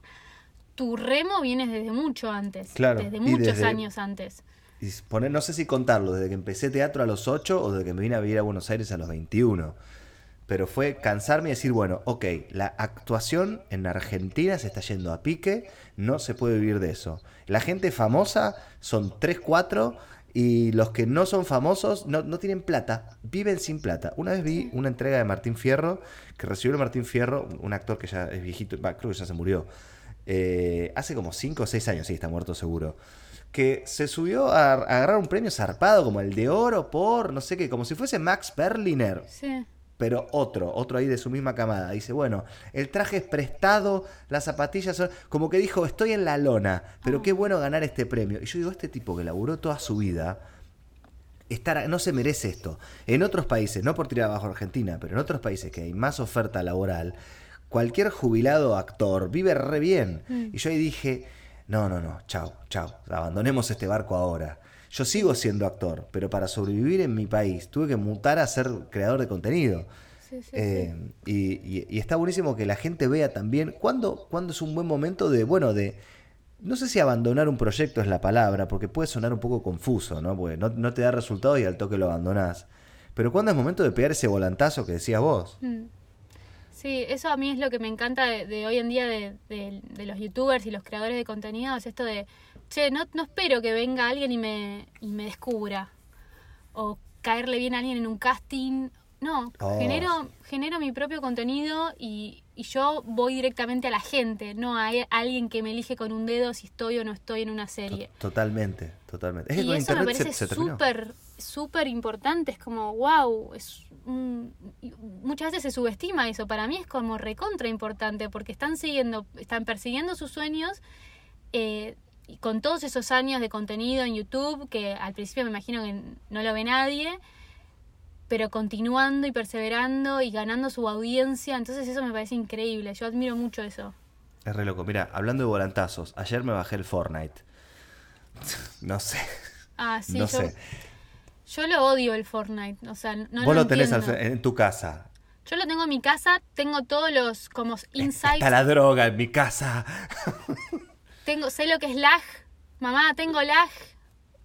tu remo viene desde mucho antes. Claro, Desde muchos desde- años antes. Y poner, no sé si contarlo, desde que empecé teatro a los 8 o desde que me vine a vivir a Buenos Aires a los 21. Pero fue cansarme y decir, bueno, ok, la actuación en Argentina se está yendo a pique, no se puede vivir de eso. La gente famosa son 3, 4 y los que no son famosos no, no tienen plata, viven sin plata. Una vez vi una entrega de Martín Fierro, que recibió el Martín Fierro, un actor que ya es viejito, va, creo que ya se murió, eh, hace como 5 o 6 años, sí, está muerto seguro que se subió a, a agarrar un premio zarpado como el de oro por, no sé qué, como si fuese Max Berliner, Sí. Pero otro, otro ahí de su misma camada. Dice, bueno, el traje es prestado, las zapatillas son... Como que dijo, estoy en la lona, pero qué bueno ganar este premio. Y yo digo, este tipo que laburó toda su vida, estar, no se merece esto. En otros países, no por tirar abajo Argentina, pero en otros países que hay más oferta laboral, cualquier jubilado actor vive re bien. Mm. Y yo ahí dije, no, no, no, chao, chao, abandonemos este barco ahora. Yo sigo siendo actor, pero para sobrevivir en mi país tuve que mutar a ser creador de contenido. Sí, sí, Eh, y, y- y está buenísimo que la gente vea también cuándo, cuándo es un buen momento de, bueno, de, no sé si abandonar un proyecto es la palabra, porque puede sonar un poco confuso, ¿no? Porque no, no te da resultados y al toque lo abandonás. Pero cuándo es momento de pegar ese volantazo que decías vos. Mm. Sí, eso a mí es lo que me encanta de, de hoy en día de, de- de los youtubers y los creadores de contenido, es esto de, che, no, no espero que venga alguien y me, y me descubra, o caerle bien a alguien en un casting, no, Oh. genero, genero mi propio contenido y, y yo voy directamente a la gente, no a, e- a alguien que me elige con un dedo si estoy o no estoy en una serie. To- Totalmente, totalmente. Es Y eso me parece súper, súper importante. Es como, wow, es un- muchas veces se subestima eso. Para mí es como recontra importante porque están siguiendo, están persiguiendo sus sueños eh, y con todos esos años de contenido en YouTube, que al principio me imagino que no lo ve nadie, pero continuando y perseverando y ganando su audiencia. Entonces eso me parece increíble. Yo admiro mucho eso. Es re loco. Mira, hablando de volantazos, ayer me bajé el Fortnite. No sé, Ah, sí, no yo, sé. yo lo odio el Fortnite. O sea, no Vos lo tenés al entiendo. fre- en tu casa. Yo lo tengo en mi casa, tengo todos los como insights, Está la droga en mi casa. tengo, sé lo que es lag. Mamá, tengo lag.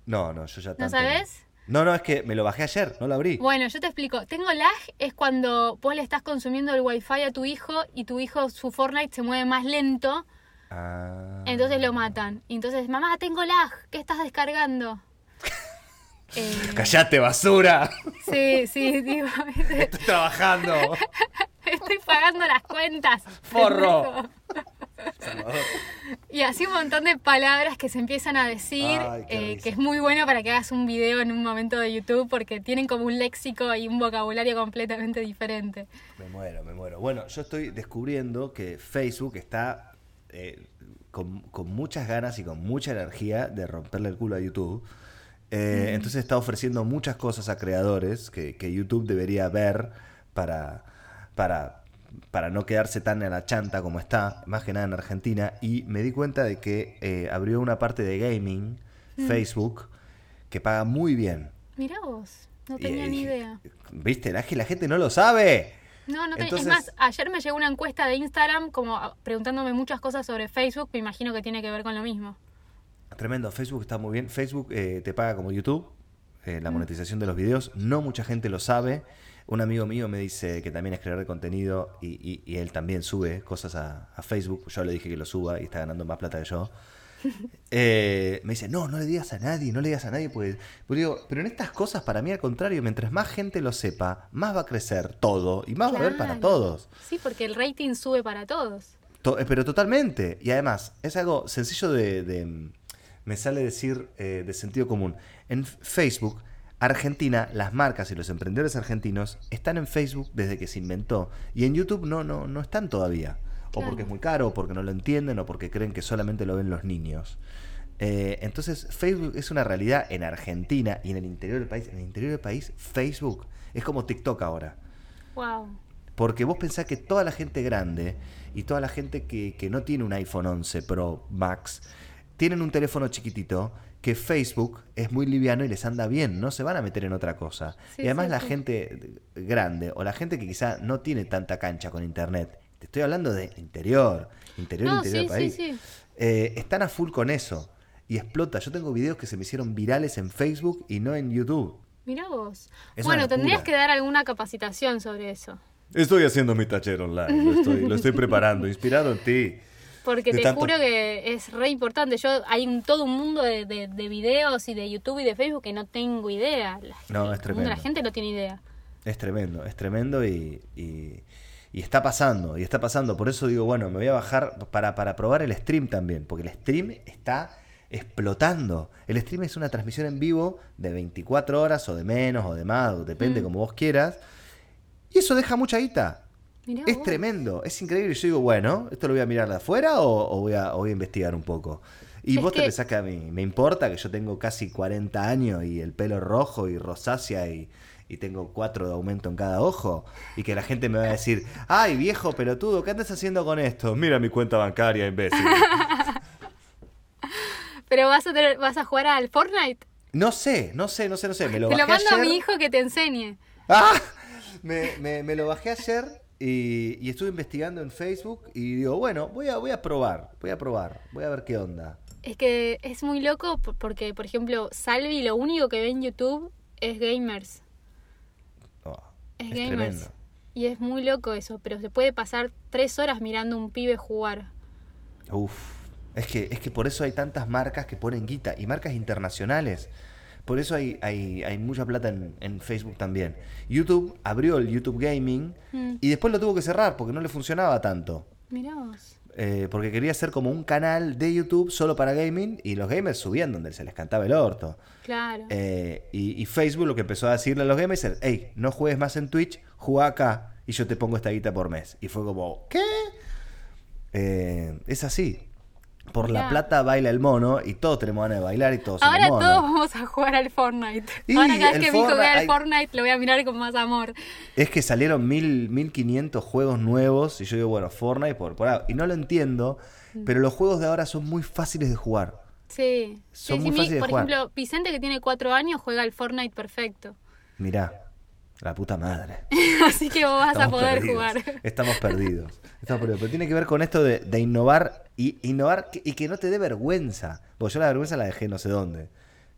No, no, yo ya ¿No tanto sabes? No, no, es que me lo bajé ayer, no lo abrí. Bueno, yo te explico. Tengo lag es cuando vos le estás consumiendo el wifi a tu hijo y tu hijo, su Fortnite se mueve más lento, Ah. entonces lo matan. Y entonces, mamá, tengo lag, ¿qué estás descargando? Eh, ¡Cállate, basura! sí, sí, digo, Estoy trabajando. estoy pagando las cuentas. Forro. Y así un montón de palabras que se empiezan a decir, Ay, eh, que es muy bueno para que hagas un video en un momento de YouTube porque tienen como un léxico y un vocabulario completamente diferente. Me muero, me muero. Bueno, yo estoy descubriendo que Facebook está eh, con, con muchas ganas y con mucha energía de romperle el culo a YouTube. Eh, Entonces está ofreciendo muchas cosas a creadores que, que YouTube debería ver para, para, para no quedarse tan en la chanta como está, más que nada en Argentina. Y me di cuenta de que eh, abrió una parte de gaming, Facebook, que paga muy bien. Mirá vos, no tenía eh, ni idea. ¿Viste? Que la gente no lo sabe. No, no entonces- Es más, ayer me llegó una encuesta de Instagram como ah, preguntándome muchas cosas sobre Facebook, me imagino que tiene que ver con lo mismo. Tremendo, Facebook está muy bien. Facebook eh, te paga como YouTube, eh, la monetización de los videos. No mucha gente lo sabe. Un amigo mío me dice que también es creador de contenido y, y- y él también sube cosas a, a Facebook. Yo le dije que lo suba y está ganando más plata que yo. Eh, me dice, no, no le digas a nadie, no le digas a nadie, pues, pues digo, pero en estas cosas para mí al contrario, mientras más gente lo sepa, más va a crecer todo y más va a haber para todos. Sí, porque el rating sube para todos. To- eh, pero totalmente. Y además, es algo sencillo de. de, mm, me sale decir eh, de sentido común. En Facebook, Argentina, las marcas y los emprendedores argentinos están en Facebook desde que se inventó. Y en YouTube no, no, no están todavía. O porque es muy caro, o porque no lo entienden, o porque creen que solamente lo ven los niños. Eh, entonces, Facebook es una realidad en Argentina y en el interior del país. En el interior del país, Facebook es como TikTok ahora. Wow. Porque vos pensás que toda la gente grande y toda la gente que, que no tiene un iPhone 11 Pro Max tienen un teléfono chiquitito que Facebook es muy liviano y les anda bien, no se van a meter en otra cosa. Sí, y además sí, la sí. gente grande o la gente que quizá no tiene tanta cancha con internet, te estoy hablando de interior, interior, No, interior sí, del sí, país, sí. eh, están a full con eso y explota. Yo tengo videos que se me hicieron virales en Facebook y no en YouTube. Mirá vos. Es bueno, tendrías que dar alguna capacitación sobre eso. Estoy haciendo mi taller online, lo estoy, lo estoy preparando, inspirado en ti. Porque te tanto- juro que es re importante. Yo hay un, todo un mundo de, de- de videos y de YouTube y de Facebook que no tengo idea. La, No, es tremendo. La gente no tiene idea. Es tremendo, es tremendo y, y- y está pasando, y está pasando. Por eso digo, bueno, me voy a bajar para, para probar el stream también, porque el stream está explotando. El stream es una transmisión en vivo de 24 horas o de menos o de más, depende Mm. como vos quieras. Y eso deja mucha guita. Mirá Es vos. tremendo, es increíble. Yo digo, bueno, ¿esto lo voy a mirar de afuera o, o voy, a, o voy a investigar un poco? Y Es vos te pensás que a mí me importa que yo tengo casi 40 años y el pelo rojo y rosácea y, y tengo cuatro de aumento en cada ojo y que la gente me va a decir, ay viejo pelotudo, ¿qué andas haciendo con esto? Mira mi cuenta bancaria, imbécil. Pero vas a, tener- vas a jugar al Fortnite. No sé, no sé, no sé, no sé. Me lo Te lo mando a mi hijo que te enseñe. ¡Ah! Me, me- me lo bajé ayer y, y estuve investigando en Facebook y digo, bueno, voy a, voy a probar, voy a probar, voy a ver qué onda. Es que es muy loco porque, por ejemplo, Salvi lo único que ve en YouTube es gamers. Oh, Es, es gamers. tremendo. Y es muy loco eso, pero se puede pasar tres horas mirando a un pibe jugar. Uf, es que, es que por eso hay tantas marcas que ponen guita y marcas internacionales. Por eso hay, hay, hay mucha plata en, en Facebook también. YouTube abrió el YouTube Gaming Mm. y después lo tuvo que cerrar porque no le funcionaba tanto. Mirá vos. Eh, porque quería hacer como un canal de YouTube solo para gaming y los gamers subían donde se les cantaba el orto. Claro. Eh, y, y Facebook lo que empezó a decirle a los gamers es, hey, no juegues más en Twitch, juega acá y yo te pongo esta guita por mes. Y fue como, ¿qué? Eh, es así. Por la plata baila el mono y todos tenemos ganas de bailar y todos Ahora todos vamos a jugar al Fortnite. Y Ahora cada vez que mi hijo vea el Fortnite lo voy a mirar con más amor. Es que salieron mil, 1500 juegos nuevos y yo digo, bueno, Fortnite por, por. Y no lo entiendo, Mm. pero los juegos de ahora son muy fáciles de jugar. Sí. Son Sí, muy sí, mi- fáciles de por jugar. ejemplo, Vicente que tiene cuatro años juega al Fortnite perfecto. Mirá, la puta madre. Así que vos vas a poder perdidos. jugar. Estamos perdidos. Estamos perdidos. Pero tiene que ver con esto de, de innovar y innovar y que no te dé vergüenza. Porque yo la vergüenza la dejé no sé dónde.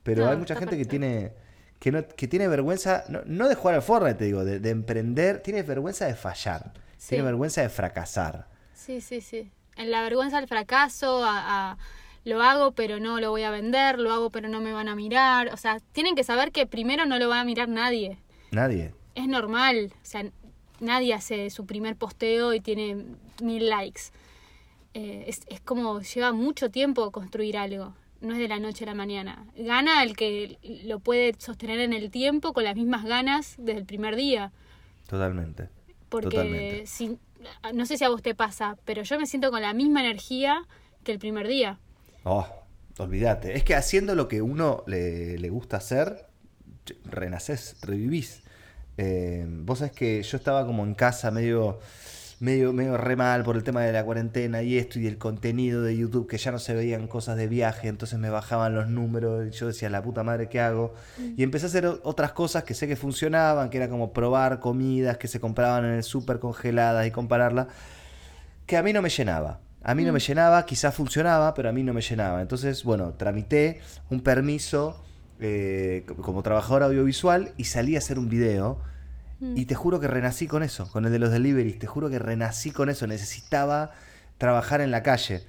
Pero No, hay mucha gente que tiene que, no, que tiene vergüenza, no, no de jugar al Fortnite, te digo, de, de emprender. Tiene vergüenza de fallar. Sí. Tiene vergüenza de fracasar. Sí, sí, sí. En la vergüenza al fracaso, a, a- lo hago pero no lo voy a vender, lo hago pero no me van a mirar. O sea, tienen que saber que primero no lo va a mirar nadie. Nadie. Es normal. O sea, nadie hace su primer posteo y tiene mil likes. Eh, es, es como lleva mucho tiempo construir algo. No es de la noche a la mañana. Gana el que lo puede sostener en el tiempo con las mismas ganas desde el primer día. Totalmente. Porque Totalmente. si, no sé si a vos te pasa, pero yo me siento con la misma energía que el primer día. Oh, olvídate. Es que haciendo lo que uno le, le gusta hacer, renacés, revivís. Eh, vos sabés que yo estaba como en casa medio, medio, medio re mal por el tema de la cuarentena y esto y el contenido de YouTube, que ya no se veían cosas de viaje, entonces me bajaban los números y yo decía, la puta madre, ¿qué hago? Y empecé a hacer otras cosas que sé que funcionaban, que era como probar comidas que se compraban en el súper congeladas y compararlas que a mí no me llenaba. A mí no me llenaba, quizás funcionaba, pero a mí no me llenaba. Entonces, bueno, tramité un permiso eh, co- como trabajador audiovisual y salí a hacer un video. Y te juro que renací con eso, con el de los deliveries. Te juro que renací con eso. Necesitaba trabajar en la calle.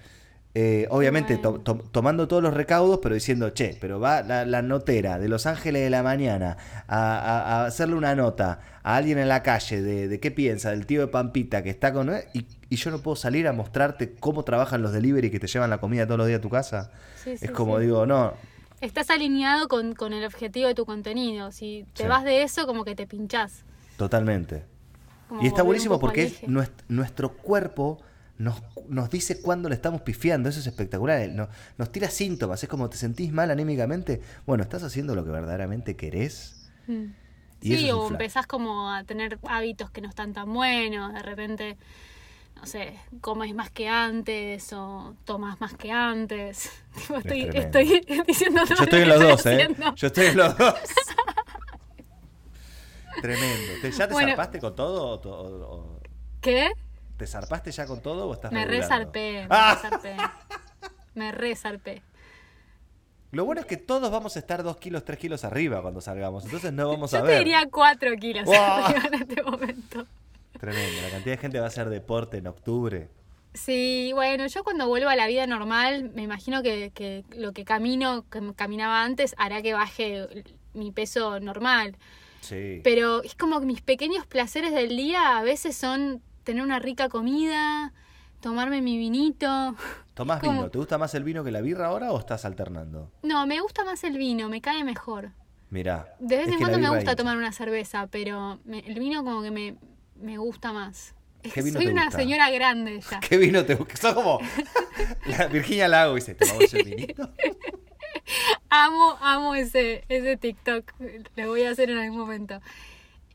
Eh, obviamente to- Bueno. to- tomando todos los recaudos, pero diciendo, che, pero va la, la notera de Los Ángeles de la Mañana a, a- a hacerle una nota a alguien en la calle de, de qué piensa, del tío de Pampita que está con... Y, y yo no puedo salir a mostrarte cómo trabajan los delivery que te llevan la comida todos los días a tu casa. Sí, sí, es como sí. digo, no, Estás alineado con, con el objetivo de tu contenido. Si te vas de eso, como que te pinchás. Totalmente. Como Y está buenísimo porque es nuestro cuerpo nos, nos dice cuándo le estamos pifiando. Eso es espectacular. Él no- nos tira síntomas. Es como te sentís mal anímicamente. Bueno, ¿estás haciendo lo que verdaderamente querés? Mm. Y Sí, o empezás como a tener hábitos que no están tan buenos, de repente, no sé, comes más que antes o tomas más que antes. Tipo, estoy, tremendo. estoy diciendo todo Yo estoy en los dos, ¿eh? Yo estoy en los dos. Tremendo. ¿Te- ¿Ya te Bueno. zarpaste con todo? o o- o- ¿Qué? ¿Te zarpaste ya con todo o estás Me resarpé, me Ah, resarpé. Me resarpé. Lo bueno es que todos vamos a estar dos kilos, tres kilos arriba cuando salgamos. Entonces no vamos a Yo ver. te diría 4 kilos Wow. arriba en este momento. Tremendo. La cantidad de gente va a hacer deporte en octubre. Sí, bueno, yo cuando vuelva a la vida normal, me imagino que, que lo que camino, que caminaba antes, hará que baje mi peso normal. Sí. Pero es como que mis pequeños placeres del día a veces son tener una rica comida, tomarme mi vinito. ¿Tomás como- vino? ¿Te gusta más el vino que la birra ahora o estás alternando? No, me gusta más el vino, me cae mejor. Mirá. De vez en cuando me gusta hincha. tomar una cerveza, pero me- el vino como que me, me gusta más. ¿Qué vino soy te una gusta? señora grande ya. ¿Qué vino te gusta? Sos como la Virginia Lago dice, ¿tomamos el vinito? Amo, amo ese, ese TikTok. Lo voy a hacer en algún momento.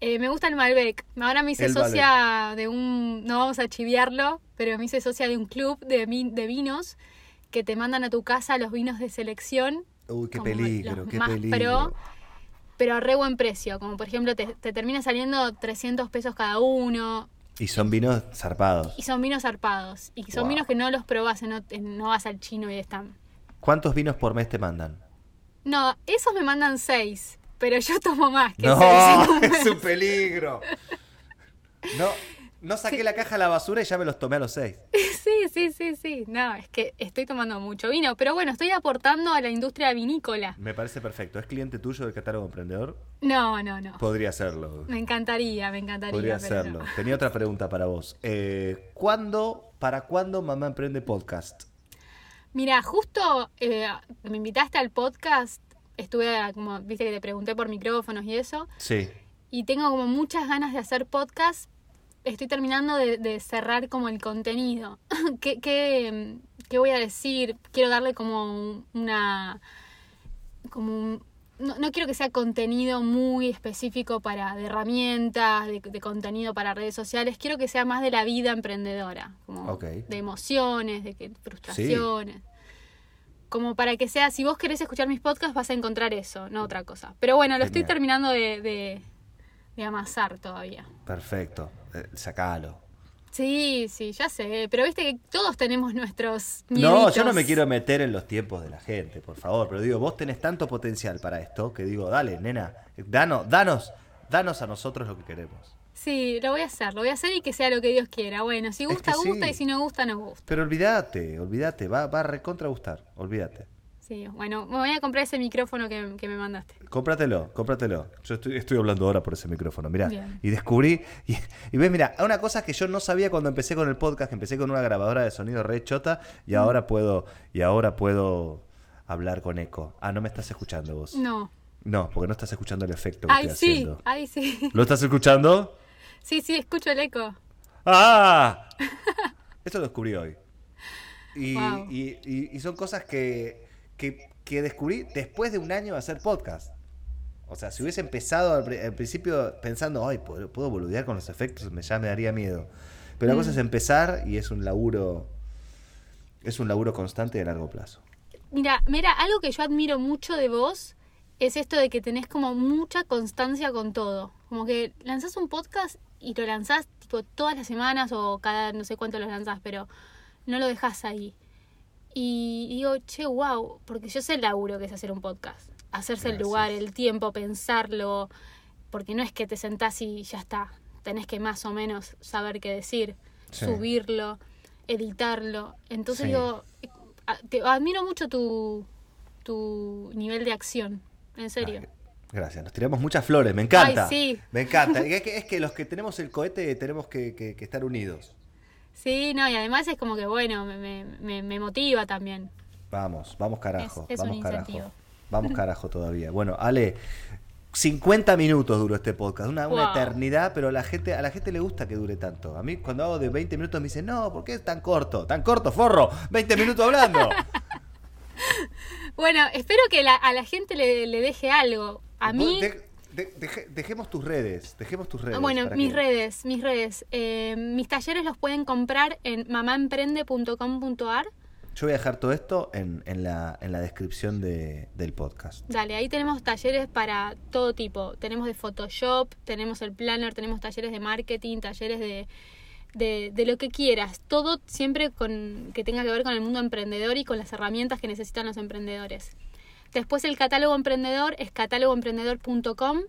Eh, me gusta el Malbec. Ahora me hice El socia de un. No vamos a chiviarlo, pero me hice socia de un club de, vin- de vinos que te mandan a tu casa los vinos de selección. Uy, qué peligro, qué más peligro. pro, pero a re buen precio. Como por ejemplo, te, te termina saliendo 300 pesos cada uno. Y son vinos zarpados. Y son vinos zarpados. Y son Wow. vinos que no los probás, no, no vas al chino y están. ¿Cuántos vinos por mes te mandan? No, esos me mandan seis, pero yo tomo más que No, seis. es un peligro. No, no saqué la caja a la basura y ya me los tomé a los seis. Sí, sí, sí, sí. No, es que estoy tomando mucho vino, pero bueno, estoy aportando a la industria vinícola. Me parece perfecto. ¿Es cliente tuyo del catálogo emprendedor? No, no, no. Podría serlo. Me encantaría, me encantaría. Podría serlo. no. Tenía otra pregunta para vos. Eh, ¿Cuándo, para cuándo Mamá Emprende Podcast? Mira, justo eh, me invitaste al podcast, estuve como, viste que te pregunté por micrófonos y eso, Sí. y tengo como muchas ganas de hacer podcast. Estoy terminando de, de cerrar como el contenido. ¿Qué, qué, qué voy a decir? Quiero darle como un- una... como un- no, no quiero que sea contenido muy específico para de herramientas, de, de contenido para redes sociales. Quiero que sea más de la vida emprendedora, como de emociones, de que, frustraciones. Como para que sea, si vos querés escuchar mis podcasts vas a encontrar eso, no otra cosa. Pero bueno, lo estoy terminando de, de, de amasar todavía. Perfecto. Eh, sacalo. Sí, sí, ya sé. Pero viste que todos tenemos nuestros No, yo no me quiero meter en los tiempos de la gente, por favor. Pero digo, vos tenés tanto potencial para esto que digo, dale, nena, danos, danos, danos a nosotros lo que queremos. Sí, lo voy a hacer, lo voy a hacer y que sea lo que Dios quiera. Bueno, si Es gusta, gusta y si no gusta, no gusta. Pero olvídate, olvídate, va, va a recontra gustar, olvídate. Sí, bueno, me voy a comprar ese micrófono que, que me mandaste. Cómpratelo, cómpratelo. Yo estoy, estoy hablando ahora por ese micrófono, mirá. Bien. Y descubrí, y, y ves, mira, una cosa que yo no sabía cuando empecé con el podcast, que empecé con una grabadora de sonido re chota y ahora puedo, y ahora puedo hablar con eco. Ah, no me estás escuchando vos. No. No, porque no estás escuchando el efecto que Ay, estoy sí, haciendo. ay, sí. ¿Lo estás escuchando? Sí, sí, escucho el eco. ¡Ah! Esto lo descubrí hoy. Y, Wow. y- y- y son cosas que, que, que descubrí después de un año de hacer podcast. O sea, si hubiese empezado al, pri- al principio pensando, ay, ¿puedo, puedo boludear con los efectos, me, ya me daría miedo. Pero la cosa Mm. es empezar y es un laburo, es un laburo constante de largo plazo. Mira, mira, algo que yo admiro mucho de vos es esto de que tenés como mucha constancia con todo. Como que lanzás un podcast y lo lanzás tipo todas las semanas o cada no sé cuánto lo lanzás, pero no lo dejás ahí. Y digo, che, wow, porque yo sé el laburo que es hacer un podcast. Hacerse el lugar, el tiempo, pensarlo, porque no es que te sentás y ya está. Tenés que más o menos saber qué decir, Sí. subirlo, editarlo. Entonces Sí. digo, te admiro mucho tu, tu nivel de acción, en serio. Ay, gracias, nos tiramos muchas flores, me encanta. Ay, sí. Me encanta. Es, que, es que los que tenemos el cohete tenemos que, que- que estar unidos. Sí, no, y además es como que, bueno, me, me, me- motiva también. Vamos, vamos carajo. Es- es vamos carajo. incentivo. Vamos carajo todavía. Bueno, Ale, 50 minutos duró este podcast, una, una eternidad, pero la gente, a la gente le gusta que dure tanto. A mí cuando hago de 20 minutos me dicen, no, ¿por qué es tan corto? Tan corto, forro, 20 minutos hablando. Bueno, espero que la- a la gente le, le deje algo. A mí, de- deje- dejemos tus redes. Dejemos tus redes. Ah, Bueno, mis que- redes, mis redes. Eh, mis talleres los pueden comprar en mamaemprende.com.ar. Yo voy a dejar todo esto en, en la, en la descripción de- del podcast. Dale, ahí tenemos talleres para todo tipo. Tenemos de Photoshop, tenemos el planner, tenemos talleres de marketing, talleres de, de, de lo que quieras. Todo siempre con, que tenga que ver con el mundo emprendedor y con las herramientas que necesitan los emprendedores. Después el catálogo emprendedor es catálogoemprendedor.com.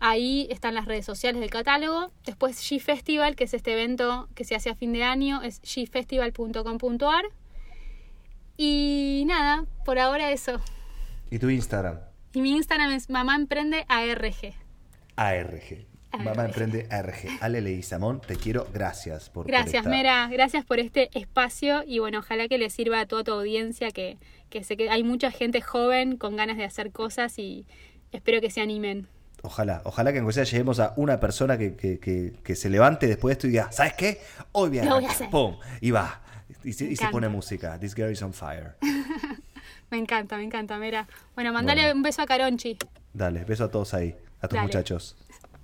Ahí están las redes sociales del catálogo. Después G Festival, que es este evento que se hace a fin de año, es gfestival.com.ar. Y nada, por ahora eso. ¿Y tu Instagram? Y mi Instagram es mamaemprendearg. ARG. Mamá Emprende ARG. Ale Leguizamón, te quiero. Gracias por Gracias, Mera. Gracias por este espacio y bueno, ojalá que le sirva a toda tu audiencia, que, que sé que hay mucha gente joven con ganas de hacer cosas y espero que se animen. Ojalá, ojalá que en sea lleguemos a una persona que, que- que- que se levante después de esto y diga, ¿sabes qué? Hoy voy a Lo voy a arrancar". hacer. ¡Pum! Y va. Y se, y se encanta. pone música. This girl is on fire. Me encanta, me encanta, Mera. Bueno, mandale Bueno. un beso a Caronchi. Dale, beso a todos ahí, a tus Dale. muchachos.